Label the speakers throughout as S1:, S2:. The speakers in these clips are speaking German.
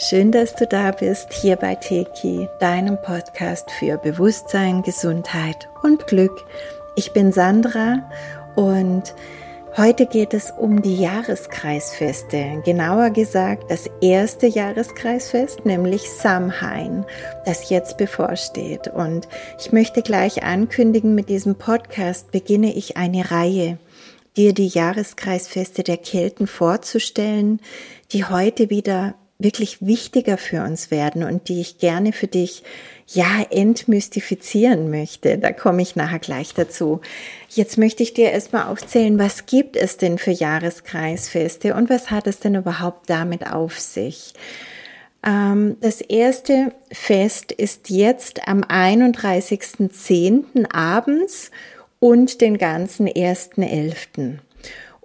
S1: Schön, dass du da bist, hier bei Teki, deinem Podcast für Bewusstsein, Gesundheit und Glück. Ich bin Sandra und heute geht es um die Jahreskreisfeste. Genauer gesagt das erste Jahreskreisfest, nämlich Samhain, das jetzt bevorsteht. Und ich möchte gleich ankündigen, mit diesem Podcast beginne ich eine Reihe dir die Jahreskreisfeste der Kelten vorzustellen, die heute wieder wirklich wichtiger für uns werden und die ich gerne für dich ja entmystifizieren möchte. Da komme ich nachher gleich dazu. Jetzt möchte ich dir erstmal aufzählen, was gibt es denn für Jahreskreisfeste und was hat es denn überhaupt damit auf sich? Ähm, das erste Fest ist jetzt am 31.10. abends und den ganzen 1.11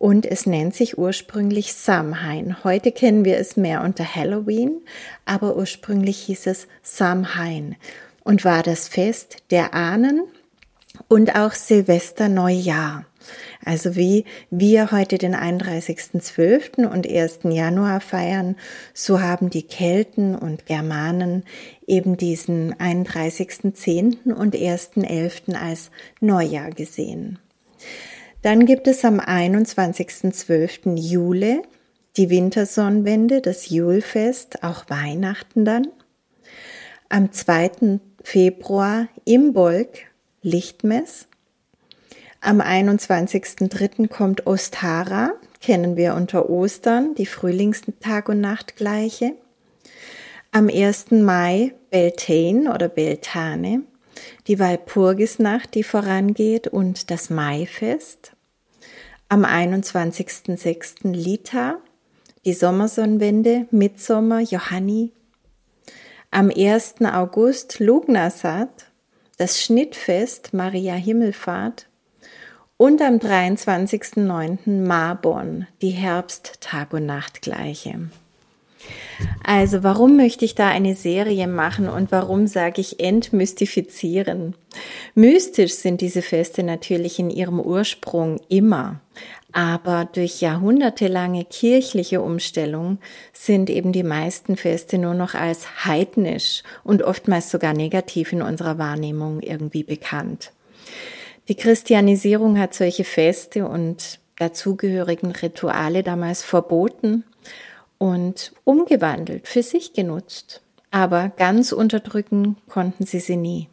S1: und es nennt sich ursprünglich Samhain. Heute kennen wir es mehr unter Halloween, aber ursprünglich hieß es Samhain und war das Fest der Ahnen und auch Silvester Neujahr. Also wie wir heute den 31.12. und 1. Januar feiern, so haben die Kelten und Germanen eben diesen 31.10. und 1.11. als Neujahr gesehen. Dann gibt es am 21.12. Jule die Wintersonnenwende, das Julfest, auch Weihnachten dann. Am 2. Februar im Bolk Lichtmess. Am 21.03. kommt Ostara, kennen wir unter Ostern, die Frühlingstag- und Nachtgleiche. Am 1. Mai Beltane oder Beltane, die Walpurgisnacht, die vorangeht und das Maifest. Am 21.06. Lita, die Sommersonnenwende, Mitsommer, Johanni. Am 1. August Lugnasat, das Schnittfest Maria Himmelfahrt. Und am 23.09. Marbon, die Herbst-Tag- und Nachtgleiche. Also warum möchte ich da eine Serie machen und warum sage ich entmystifizieren? Mystisch sind diese Feste natürlich in ihrem Ursprung immer, aber durch jahrhundertelange kirchliche Umstellung sind eben die meisten Feste nur noch als heidnisch und oftmals sogar negativ in unserer Wahrnehmung irgendwie bekannt. Die Christianisierung hat solche Feste und dazugehörigen Rituale damals verboten und umgewandelt, für sich genutzt. Aber ganz unterdrücken konnten sie sie nie.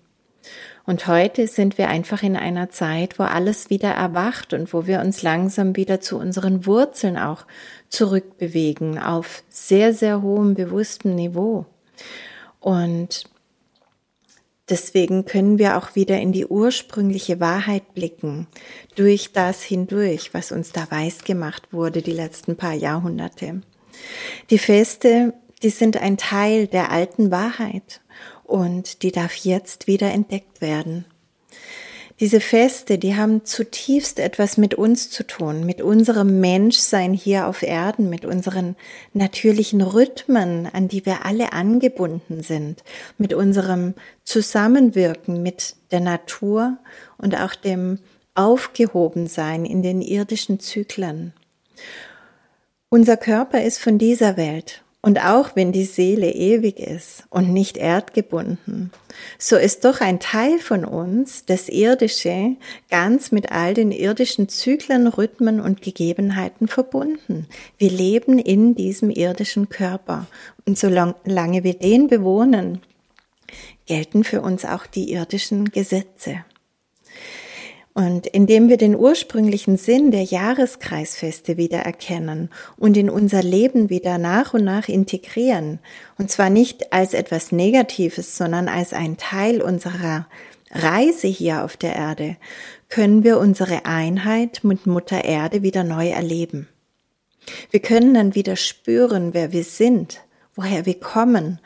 S1: Und heute sind wir einfach in einer Zeit, wo alles wieder erwacht und wo wir uns langsam wieder zu unseren Wurzeln auch zurückbewegen auf sehr, sehr hohem bewusstem Niveau. Und deswegen können wir auch wieder in die ursprüngliche Wahrheit blicken, durch das hindurch, was uns da weiß gemacht wurde die letzten paar Jahrhunderte. Die Feste, die sind ein Teil der alten Wahrheit und die darf jetzt wieder entdeckt werden. Diese Feste, die haben zutiefst etwas mit uns zu tun, mit unserem Menschsein hier auf Erden, mit unseren natürlichen Rhythmen, an die wir alle angebunden sind, mit unserem Zusammenwirken mit der Natur und auch dem Aufgehobensein in den irdischen Zyklen. Unser Körper ist von dieser Welt und auch wenn die Seele ewig ist und nicht erdgebunden, so ist doch ein Teil von uns, das Irdische, ganz mit all den irdischen Zyklen, Rhythmen und Gegebenheiten verbunden. Wir leben in diesem irdischen Körper und solange wir den bewohnen, gelten für uns auch die irdischen Gesetze. Und indem wir den ursprünglichen Sinn der Jahreskreisfeste wieder erkennen und in unser Leben wieder nach und nach integrieren, und zwar nicht als etwas Negatives, sondern als ein Teil unserer Reise hier auf der Erde, können wir unsere Einheit mit Mutter Erde wieder neu erleben. Wir können dann wieder spüren, wer wir sind, woher wir kommen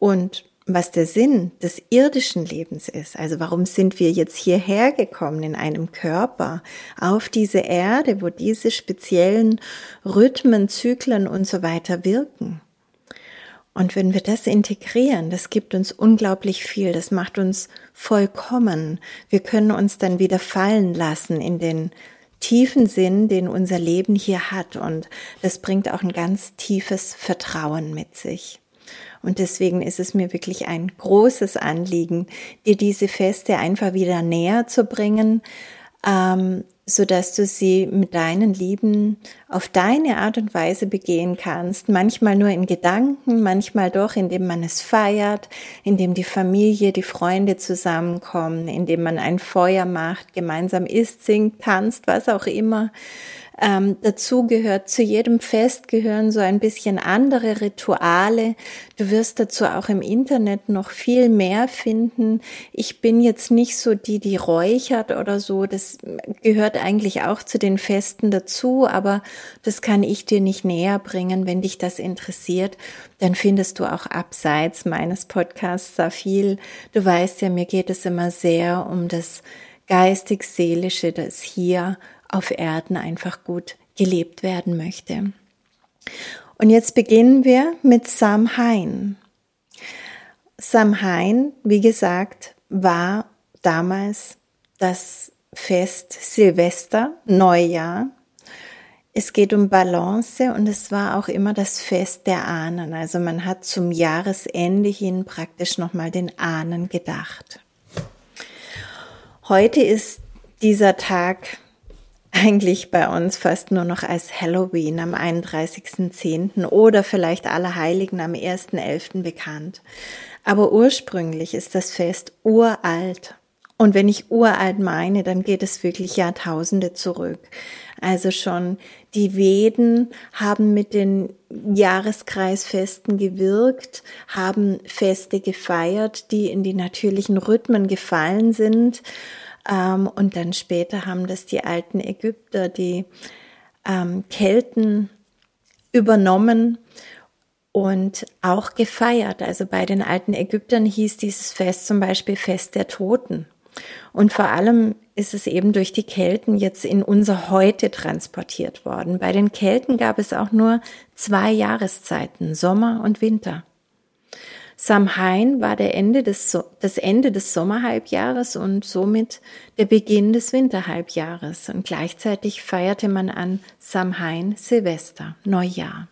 S1: und was der Sinn des irdischen Lebens ist. Also warum sind wir jetzt hierher gekommen in einem Körper auf diese Erde, wo diese speziellen Rhythmen, Zyklen und so weiter wirken. Und wenn wir das integrieren, das gibt uns unglaublich viel, das macht uns vollkommen. Wir können uns dann wieder fallen lassen in den tiefen Sinn, den unser Leben hier hat. Und das bringt auch ein ganz tiefes Vertrauen mit sich. Und deswegen ist es mir wirklich ein großes Anliegen, dir diese Feste einfach wieder näher zu bringen, ähm, so dass du sie mit deinen Lieben auf deine Art und Weise begehen kannst. Manchmal nur in Gedanken, manchmal doch, indem man es feiert, indem die Familie, die Freunde zusammenkommen, indem man ein Feuer macht, gemeinsam isst, singt, tanzt, was auch immer ähm, dazu gehört. Zu jedem Fest gehören so ein bisschen andere Rituale. Du wirst dazu auch im Internet noch viel mehr finden. Ich bin jetzt nicht so die, die räuchert oder so. Das gehört eigentlich auch zu den Festen dazu, aber das kann ich dir nicht näher bringen. Wenn dich das interessiert, dann findest du auch abseits meines Podcasts da viel. Du weißt ja, mir geht es immer sehr um das geistig-seelische, das hier auf Erden einfach gut gelebt werden möchte. Und jetzt beginnen wir mit Samhain. Samhain, wie gesagt, war damals das Fest Silvester, Neujahr. Es geht um Balance und es war auch immer das Fest der Ahnen. Also man hat zum Jahresende hin praktisch nochmal den Ahnen gedacht. Heute ist dieser Tag eigentlich bei uns fast nur noch als Halloween am 31.10. oder vielleicht Allerheiligen am 1.11. bekannt. Aber ursprünglich ist das Fest uralt. Und wenn ich uralt meine, dann geht es wirklich Jahrtausende zurück. Also schon die Veden haben mit den Jahreskreisfesten gewirkt, haben Feste gefeiert, die in die natürlichen Rhythmen gefallen sind und dann später haben das die alten Ägypter, die ähm, Kelten übernommen und auch gefeiert. Also bei den alten Ägyptern hieß dieses Fest zum Beispiel Fest der Toten. Und vor allem ist es eben durch die Kelten jetzt in unser Heute transportiert worden. Bei den Kelten gab es auch nur zwei Jahreszeiten, Sommer und Winter. Samhain war der Ende des, so das Ende des Sommerhalbjahres und somit der Beginn des Winterhalbjahres. Und gleichzeitig feierte man an Samhain Silvester, Neujahr.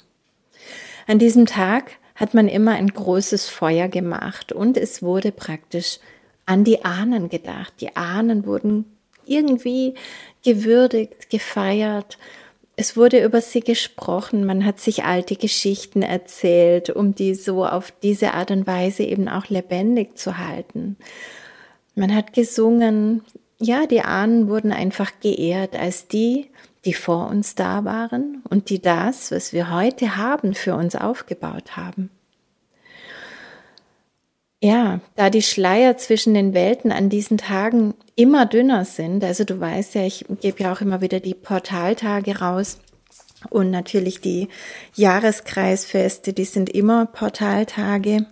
S1: An diesem Tag hat man immer ein großes Feuer gemacht und es wurde praktisch an die Ahnen gedacht. Die Ahnen wurden irgendwie gewürdigt, gefeiert es wurde über sie gesprochen, man hat sich alte Geschichten erzählt, um die so auf diese Art und Weise eben auch lebendig zu halten. Man hat gesungen, ja, die Ahnen wurden einfach geehrt als die, die vor uns da waren und die das, was wir heute haben, für uns aufgebaut haben. Ja, da die Schleier zwischen den Welten an diesen Tagen immer dünner sind, also du weißt ja, ich gebe ja auch immer wieder die Portaltage raus und natürlich die Jahreskreisfeste, die sind immer Portaltage.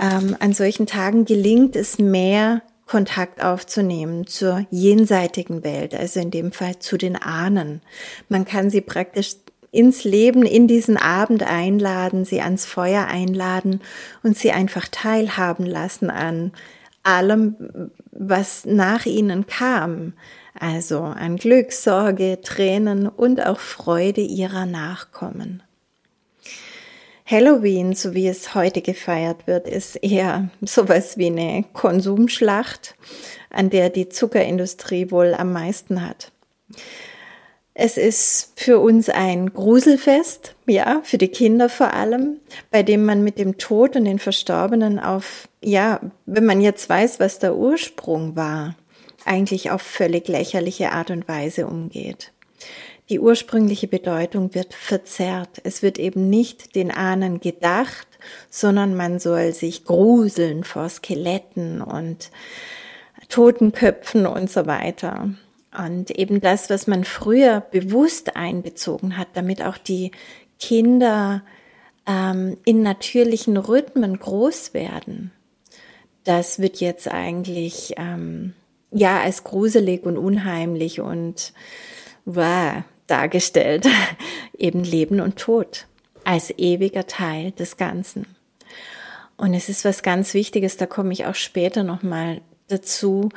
S1: Ähm, an solchen Tagen gelingt es mehr, Kontakt aufzunehmen zur jenseitigen Welt, also in dem Fall zu den Ahnen. Man kann sie praktisch ins Leben, in diesen Abend einladen, sie ans Feuer einladen und sie einfach teilhaben lassen an allem, was nach ihnen kam. Also an Glück, Sorge, Tränen und auch Freude ihrer Nachkommen. Halloween, so wie es heute gefeiert wird, ist eher sowas wie eine Konsumschlacht, an der die Zuckerindustrie wohl am meisten hat. Es ist für uns ein Gruselfest, ja, für die Kinder vor allem, bei dem man mit dem Tod und den Verstorbenen auf, ja, wenn man jetzt weiß, was der Ursprung war, eigentlich auf völlig lächerliche Art und Weise umgeht. Die ursprüngliche Bedeutung wird verzerrt. Es wird eben nicht den Ahnen gedacht, sondern man soll sich gruseln vor Skeletten und Totenköpfen und so weiter. Und eben das, was man früher bewusst einbezogen hat, damit auch die Kinder ähm, in natürlichen Rhythmen groß werden, das wird jetzt eigentlich ähm, ja als gruselig und unheimlich und wow, dargestellt. eben Leben und Tod als ewiger Teil des Ganzen. Und es ist was ganz Wichtiges, da komme ich auch später nochmal dazu,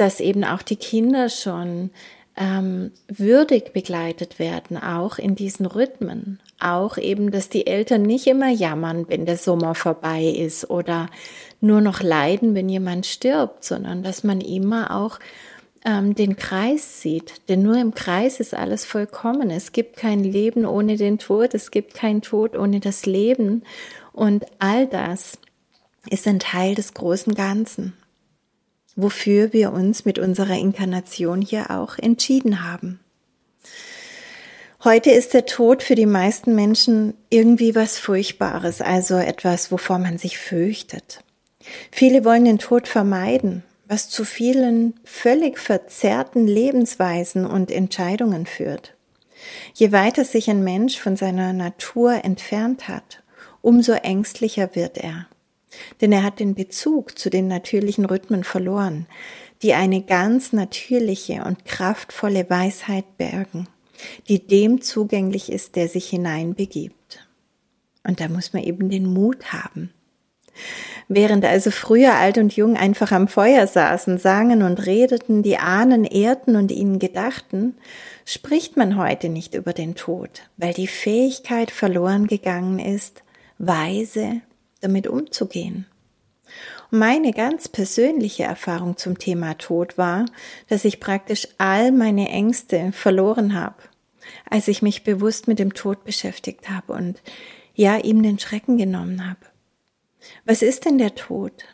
S1: dass eben auch die Kinder schon ähm, würdig begleitet werden, auch in diesen Rhythmen. Auch eben, dass die Eltern nicht immer jammern, wenn der Sommer vorbei ist oder nur noch leiden, wenn jemand stirbt, sondern dass man immer auch ähm, den Kreis sieht. Denn nur im Kreis ist alles vollkommen. Es gibt kein Leben ohne den Tod, es gibt kein Tod ohne das Leben. Und all das ist ein Teil des großen Ganzen, wofür wir uns mit unserer Inkarnation hier auch entschieden haben. Heute ist der Tod für die meisten Menschen irgendwie was Furchtbares, also etwas, wovor man sich fürchtet. Viele wollen den Tod vermeiden, was zu vielen völlig verzerrten Lebensweisen und Entscheidungen führt. Je weiter sich ein Mensch von seiner Natur entfernt hat, umso ängstlicher wird er. Denn er hat den Bezug zu den natürlichen Rhythmen verloren, die eine ganz natürliche und kraftvolle Weisheit bergen, die dem zugänglich ist, der sich hineinbegibt. Und da muss man eben den Mut haben, Während also früher alt und jung einfach am Feuer saßen, sangen und redeten, die Ahnen ehrten und ihnen gedachten, spricht man heute nicht über den Tod, weil die Fähigkeit verloren gegangen ist, weise damit umzugehen. Und meine ganz persönliche Erfahrung zum Thema Tod war, dass ich praktisch all meine Ängste verloren habe, als ich mich bewusst mit dem Tod beschäftigt habe und ja ihm den Schrecken genommen habe. Was ist denn der Tod?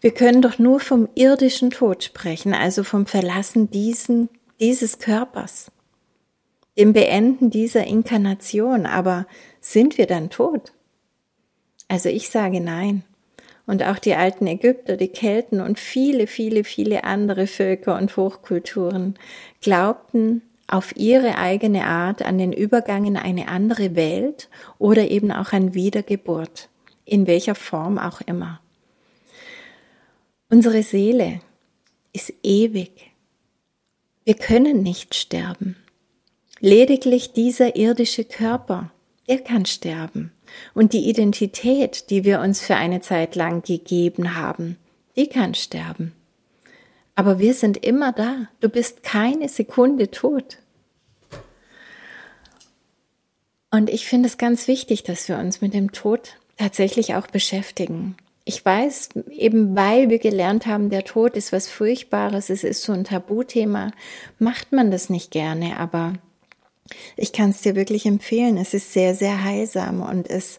S1: Wir können doch nur vom irdischen Tod sprechen, also vom Verlassen diesen, dieses Körpers, dem Beenden dieser Inkarnation. Aber sind wir dann tot? Also ich sage nein. Und auch die alten Ägypter, die Kelten und viele, viele, viele andere Völker und Hochkulturen glaubten auf ihre eigene Art an den Übergang in eine andere Welt oder eben auch an Wiedergeburt in welcher Form auch immer. Unsere Seele ist ewig. Wir können nicht sterben. Lediglich dieser irdische Körper, der kann sterben. Und die Identität, die wir uns für eine Zeit lang gegeben haben, die kann sterben. Aber wir sind immer da. Du bist keine Sekunde tot. Und ich finde es ganz wichtig, dass wir uns mit dem Tod tatsächlich auch beschäftigen. Ich weiß, eben weil wir gelernt haben, der Tod ist was Furchtbares, es ist so ein Tabuthema, macht man das nicht gerne, aber ich kann es dir wirklich empfehlen. Es ist sehr, sehr heilsam und es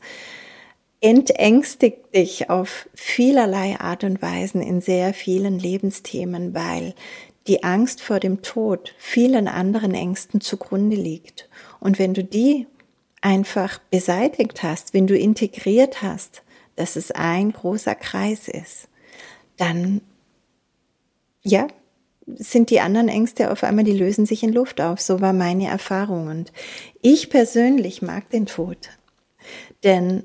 S1: entängstigt dich auf vielerlei Art und Weisen in sehr vielen Lebensthemen, weil die Angst vor dem Tod vielen anderen Ängsten zugrunde liegt. Und wenn du die einfach beseitigt hast, wenn du integriert hast, dass es ein großer Kreis ist, dann, ja, sind die anderen Ängste auf einmal, die lösen sich in Luft auf. So war meine Erfahrung. Und ich persönlich mag den Tod. Denn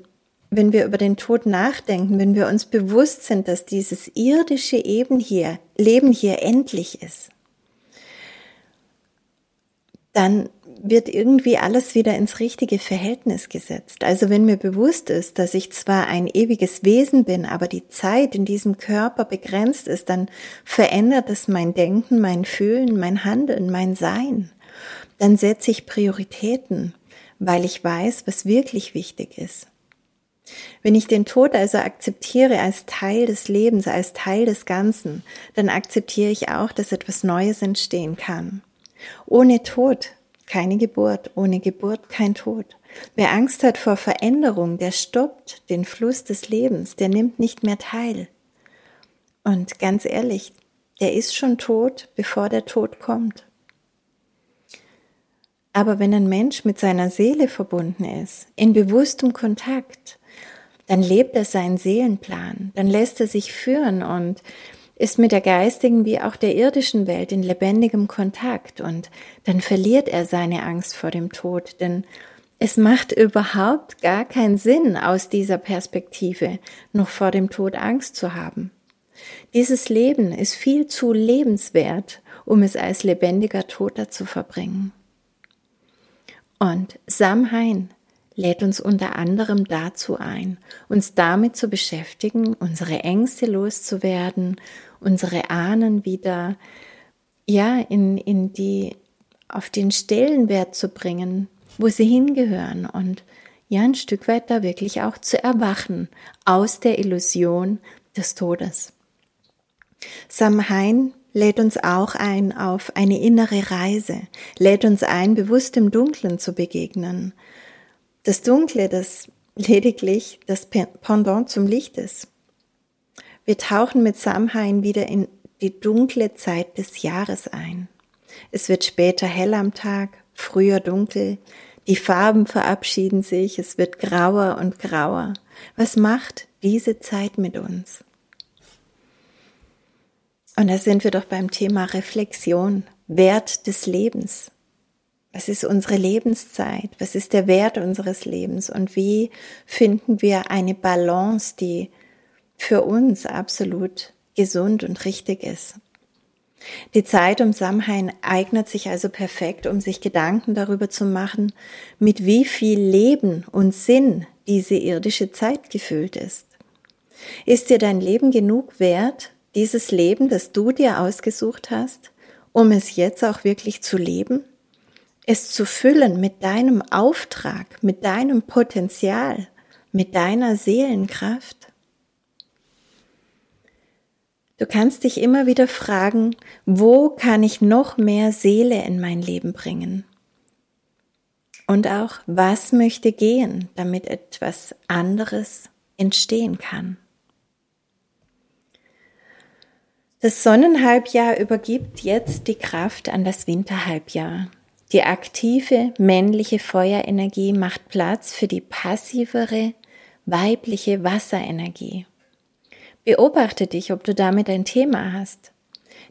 S1: wenn wir über den Tod nachdenken, wenn wir uns bewusst sind, dass dieses irdische Eben hier, Leben hier endlich ist, dann wird irgendwie alles wieder ins richtige Verhältnis gesetzt. Also wenn mir bewusst ist, dass ich zwar ein ewiges Wesen bin, aber die Zeit in diesem Körper begrenzt ist, dann verändert es mein Denken, mein Fühlen, mein Handeln, mein Sein. Dann setze ich Prioritäten, weil ich weiß, was wirklich wichtig ist. Wenn ich den Tod also akzeptiere als Teil des Lebens, als Teil des Ganzen, dann akzeptiere ich auch, dass etwas Neues entstehen kann. Ohne Tod keine Geburt, ohne Geburt kein Tod. Wer Angst hat vor Veränderung, der stoppt den Fluss des Lebens, der nimmt nicht mehr teil. Und ganz ehrlich, der ist schon tot, bevor der Tod kommt. Aber wenn ein Mensch mit seiner Seele verbunden ist, in bewusstem Kontakt, dann lebt er seinen Seelenplan, dann lässt er sich führen und ist mit der geistigen wie auch der irdischen Welt in lebendigem Kontakt und dann verliert er seine Angst vor dem Tod, denn es macht überhaupt gar keinen Sinn, aus dieser Perspektive noch vor dem Tod Angst zu haben. Dieses Leben ist viel zu lebenswert, um es als lebendiger Toter zu verbringen. Und Samhain lädt uns unter anderem dazu ein, uns damit zu beschäftigen, unsere Ängste loszuwerden unsere Ahnen wieder ja, in, in die, auf den Stellenwert zu bringen, wo sie hingehören und ja, ein Stück weit da wirklich auch zu erwachen aus der Illusion des Todes. Samhain lädt uns auch ein auf eine innere Reise, lädt uns ein, bewusst dem Dunklen zu begegnen. Das Dunkle, das lediglich das Pendant zum Licht ist. Wir tauchen mit Samhain wieder in die dunkle Zeit des Jahres ein. Es wird später hell am Tag, früher dunkel, die Farben verabschieden sich, es wird grauer und grauer. Was macht diese Zeit mit uns? Und da sind wir doch beim Thema Reflexion, Wert des Lebens. Was ist unsere Lebenszeit? Was ist der Wert unseres Lebens? Und wie finden wir eine Balance, die für uns absolut gesund und richtig ist? Die Zeit um Samhain eignet sich also perfekt, um sich Gedanken darüber zu machen, mit wie viel Leben und Sinn diese irdische Zeit gefüllt ist. Ist dir dein Leben genug wert, dieses Leben, das du dir ausgesucht hast, um es jetzt auch wirklich zu leben? Es zu füllen mit deinem Auftrag, mit deinem Potenzial, mit deiner Seelenkraft? Du kannst dich immer wieder fragen, wo kann ich noch mehr Seele in mein Leben bringen? Und auch, was möchte gehen, damit etwas anderes entstehen kann? Das Sonnenhalbjahr übergibt jetzt die Kraft an das Winterhalbjahr. Die aktive männliche Feuerenergie macht Platz für die passivere weibliche Wasserenergie. Beobachte dich, ob du damit ein Thema hast.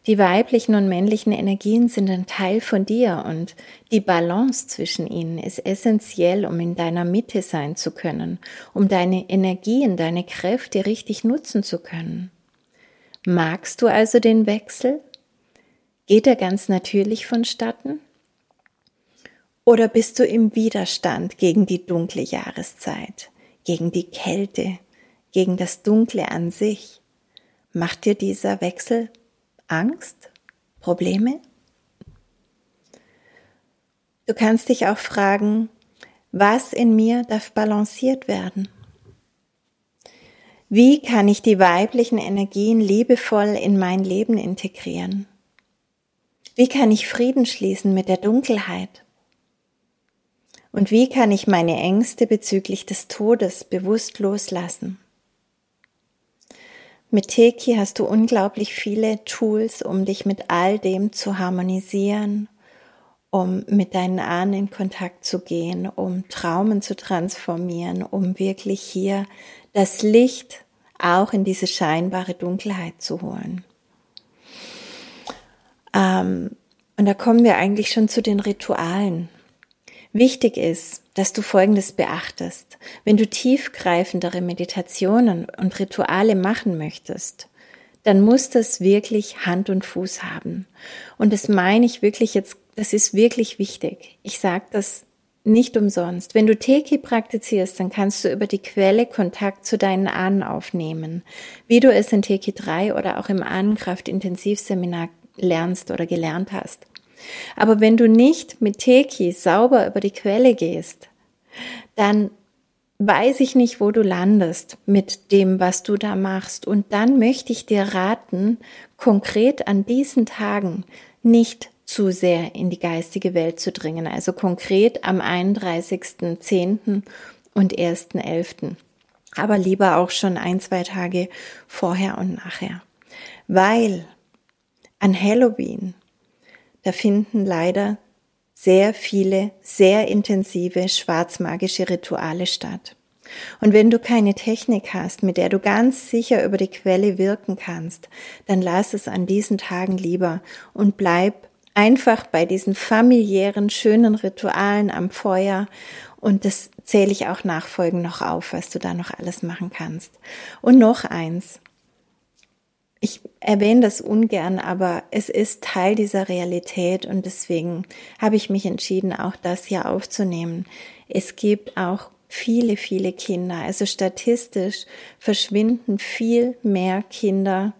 S1: Die weiblichen und männlichen Energien sind ein Teil von dir und die Balance zwischen ihnen ist essentiell, um in deiner Mitte sein zu können, um deine Energien, deine Kräfte richtig nutzen zu können. Magst du also den Wechsel? Geht er ganz natürlich vonstatten? Oder bist du im Widerstand gegen die dunkle Jahreszeit, gegen die Kälte, gegen das Dunkle an sich? Macht dir dieser Wechsel Angst? Probleme? Du kannst dich auch fragen, was in mir darf balanciert werden? Wie kann ich die weiblichen Energien liebevoll in mein Leben integrieren? Wie kann ich Frieden schließen mit der Dunkelheit? Und wie kann ich meine Ängste bezüglich des Todes bewusst loslassen? Mit Teki hast du unglaublich viele Tools, um dich mit all dem zu harmonisieren, um mit deinen Ahnen in Kontakt zu gehen, um Traumen zu transformieren, um wirklich hier das Licht auch in diese scheinbare Dunkelheit zu holen. Ähm, und da kommen wir eigentlich schon zu den Ritualen. Wichtig ist, dass du Folgendes beachtest. Wenn du tiefgreifendere Meditationen und Rituale machen möchtest, dann muss das wirklich Hand und Fuß haben. Und das meine ich wirklich jetzt, das ist wirklich wichtig. Ich sage das nicht umsonst. Wenn du Teki praktizierst, dann kannst du über die Quelle Kontakt zu deinen Ahnen aufnehmen, wie du es in Teki 3 oder auch im Ahnenkraft Intensivseminar lernst oder gelernt hast. Aber wenn du nicht mit Teki sauber über die Quelle gehst, dann weiß ich nicht, wo du landest mit dem, was du da machst. Und dann möchte ich dir raten, konkret an diesen Tagen nicht zu sehr in die geistige Welt zu dringen. Also konkret am 31.10. und 1.11. Aber lieber auch schon ein, zwei Tage vorher und nachher. Weil an Halloween, da finden leider sehr viele, sehr intensive schwarzmagische Rituale statt. Und wenn du keine Technik hast, mit der du ganz sicher über die Quelle wirken kannst, dann lass es an diesen Tagen lieber und bleib einfach bei diesen familiären, schönen Ritualen am Feuer. Und das zähle ich auch nachfolgend noch auf, was du da noch alles machen kannst. Und noch eins. Ich erwähne das ungern, aber es ist Teil dieser Realität und deswegen habe ich mich entschieden, auch das hier aufzunehmen. Es gibt auch viele, viele Kinder. Also statistisch verschwinden viel mehr Kinder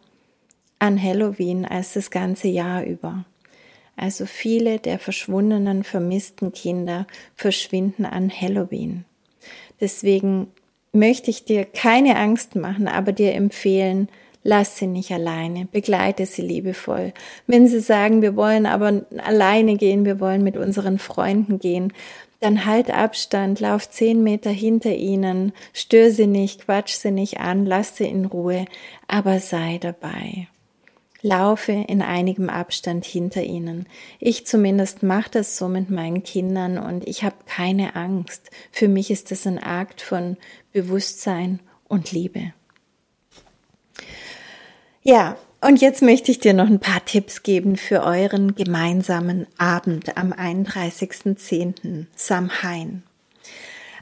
S1: an Halloween als das ganze Jahr über. Also viele der verschwundenen, vermissten Kinder verschwinden an Halloween. Deswegen möchte ich dir keine Angst machen, aber dir empfehlen, lass sie nicht alleine, begleite sie liebevoll. Wenn sie sagen, wir wollen aber alleine gehen, wir wollen mit unseren Freunden gehen, dann halt Abstand, lauf zehn Meter hinter ihnen, stör sie nicht, quatsch sie nicht an, lass sie in Ruhe, aber sei dabei. Laufe in einigem Abstand hinter ihnen. Ich zumindest mache das so mit meinen Kindern und ich habe keine Angst. Für mich ist es ein Akt von Bewusstsein und Liebe. Ja, und jetzt möchte ich dir noch ein paar Tipps geben für euren gemeinsamen Abend am 31.10. Samhain.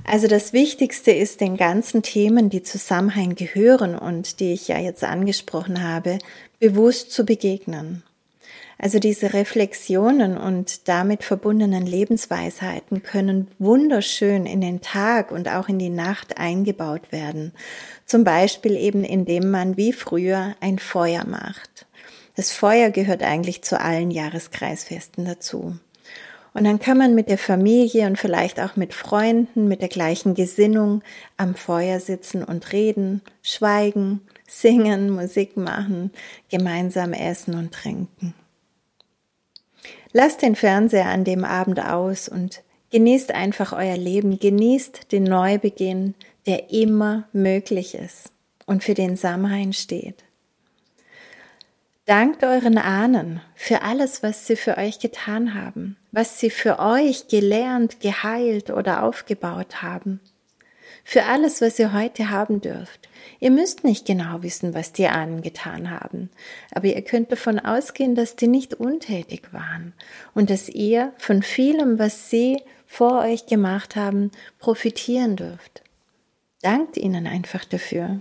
S1: Also das Wichtigste ist den ganzen Themen, die zu Samhain gehören und die ich ja jetzt angesprochen habe, bewusst zu begegnen. Also diese Reflexionen und damit verbundenen Lebensweisheiten können wunderschön in den Tag und auch in die Nacht eingebaut werden. Zum Beispiel eben indem man wie früher ein Feuer macht. Das Feuer gehört eigentlich zu allen Jahreskreisfesten dazu. Und dann kann man mit der Familie und vielleicht auch mit Freunden mit der gleichen Gesinnung am Feuer sitzen und reden, schweigen, singen, Musik machen, gemeinsam essen und trinken. Lasst den Fernseher an dem Abend aus und genießt einfach euer Leben, genießt den Neubeginn, der immer möglich ist und für den Samhain steht. Dankt euren Ahnen für alles, was sie für euch getan haben, was sie für euch gelernt, geheilt oder aufgebaut haben. Für alles, was ihr heute haben dürft. Ihr müsst nicht genau wissen, was die Ahnen getan haben, aber ihr könnt davon ausgehen, dass die nicht untätig waren und dass ihr von vielem, was sie vor euch gemacht haben, profitieren dürft. Dankt ihnen einfach dafür.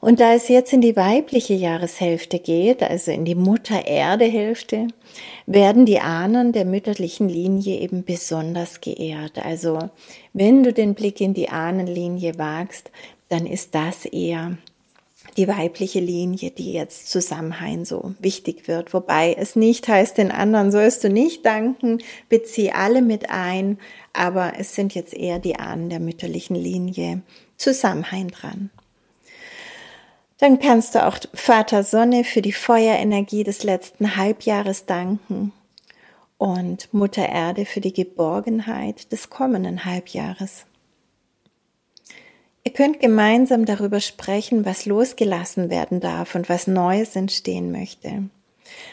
S1: Und da es jetzt in die weibliche Jahreshälfte geht, also in die Mutter-Erde-Hälfte, werden die Ahnen der mütterlichen Linie eben besonders geehrt. Also wenn du den Blick in die Ahnenlinie wagst, dann ist das eher die weibliche Linie, die jetzt zusammenhain so wichtig wird. Wobei es nicht heißt, den anderen sollst du nicht danken, bezieh alle mit ein, aber es sind jetzt eher die Ahnen der mütterlichen Linie zusammenhain dran. Dann kannst du auch Vater Sonne für die Feuerenergie des letzten Halbjahres danken und Mutter Erde für die Geborgenheit des kommenden Halbjahres. Ihr könnt gemeinsam darüber sprechen, was losgelassen werden darf und was Neues entstehen möchte.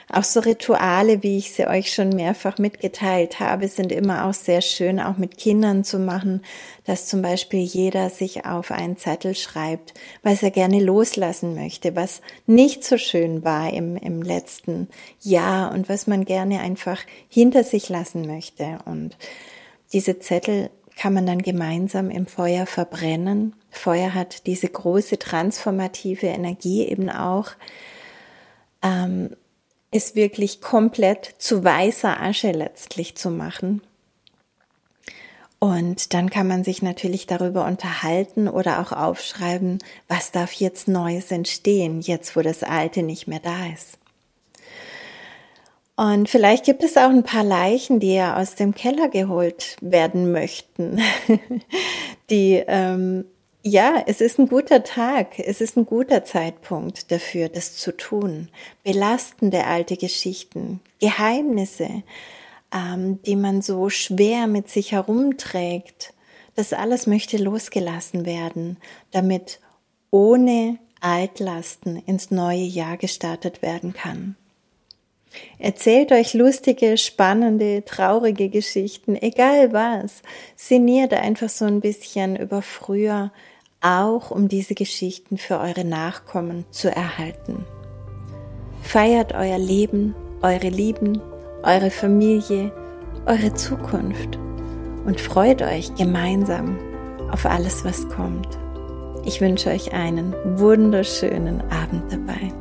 S1: Auch so Rituale, wie ich sie euch schon mehrfach mitgeteilt habe, sind immer auch sehr schön, auch mit Kindern zu machen, dass zum Beispiel jeder sich auf einen Zettel schreibt, was er gerne loslassen möchte, was nicht so schön war im, im letzten Jahr und was man gerne einfach hinter sich lassen möchte. Und diese Zettel kann man dann gemeinsam im Feuer verbrennen. Feuer hat diese große transformative Energie eben auch. Ähm, es wirklich komplett zu weißer Asche letztlich zu machen. Und dann kann man sich natürlich darüber unterhalten oder auch aufschreiben, was darf jetzt Neues entstehen, jetzt wo das Alte nicht mehr da ist. Und vielleicht gibt es auch ein paar Leichen, die ja aus dem Keller geholt werden möchten, die ähm, ja, es ist ein guter Tag, es ist ein guter Zeitpunkt dafür, das zu tun. Belastende alte Geschichten, Geheimnisse, ähm, die man so schwer mit sich herumträgt, das alles möchte losgelassen werden, damit ohne Altlasten ins neue Jahr gestartet werden kann. Erzählt euch lustige, spannende, traurige Geschichten, egal was. Sinniert einfach so ein bisschen über früher auch um diese Geschichten für eure Nachkommen zu erhalten. Feiert euer Leben, eure Lieben, eure Familie, eure Zukunft und freut euch gemeinsam auf alles, was kommt. Ich wünsche euch einen wunderschönen Abend dabei.